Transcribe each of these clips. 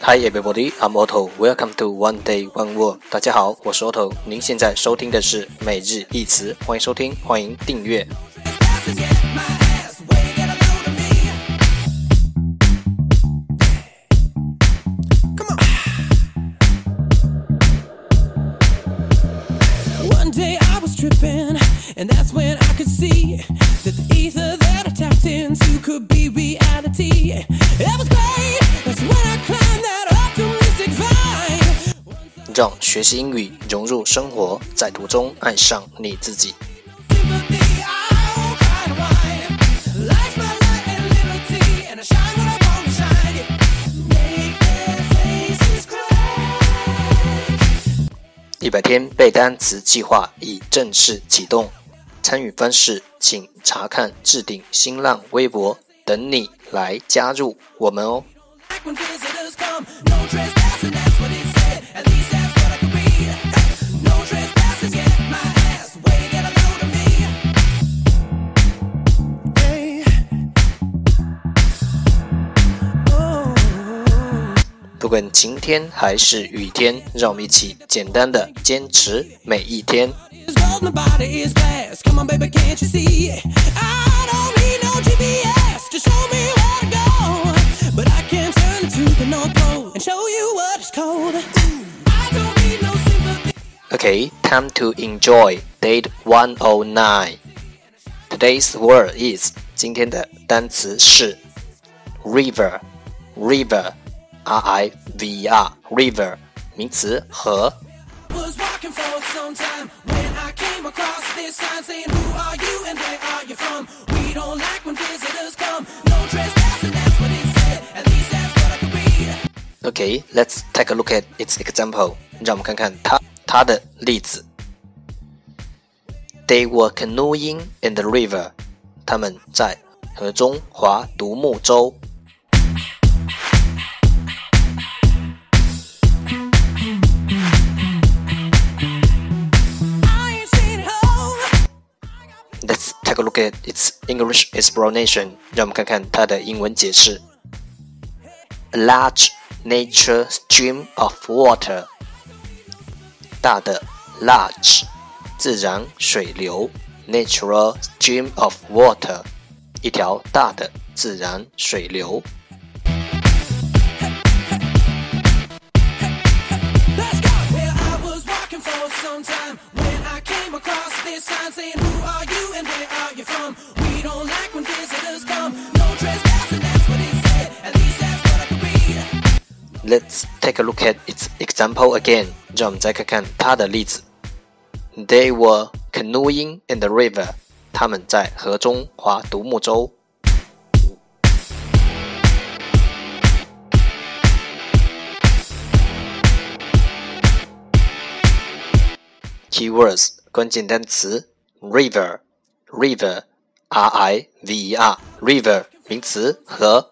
Hi everybody, I'm Otto. Welcome to One Day One Word. 大家好，我是 Otto。您现在收听的是每日一词，欢迎收听，欢迎订阅。One day I was tripping, and that's when I could see that the ether that I tapped into could be reality. It was great, that's when I climbed that optimistic vine. 让学习英语融入生活，在途中爱上你自己。一百天背单词计划已正式启动，参与方式请查看置顶新浪微博，等你来加入我们哦。不管晴天还是雨天，让我们一起简单的坚持每一天。Is gold, my body is glass. Come on, baby, can't you see? I don't need no GPS to show me where to go. But I can turn to the North Pole and show you what it's cold. I don't need no sympathy. Okay, time to enjoy date 109. Today's word is 今天的单词是 river, river, r i v e r, river 名词河。 was walking for some time when I came across this sign saying, Who are you and where are you from? We don't like when visitors come. No trespassing, that's what it said. At least that's what I could read. Okay, let's take a look at its example. 让我们看看它它的例子。They were canoeing in the river. 他们在河中划独木舟。 take a look at its English explanation. 让我们看看它的英文解释。A large nature stream of water. 大的 large 自然水流 natural stream of water 一条大的自然水流。 Let's take a look at its example again. 让我们再看看它的例子。They were canoeing in the river. 他们在河中划独木舟。Keywords 关键单词 river river r i v e r river 名词河。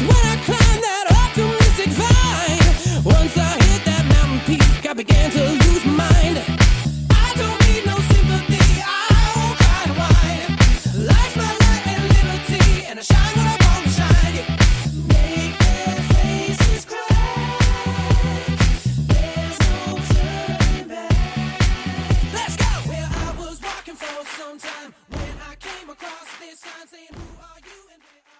When I climb that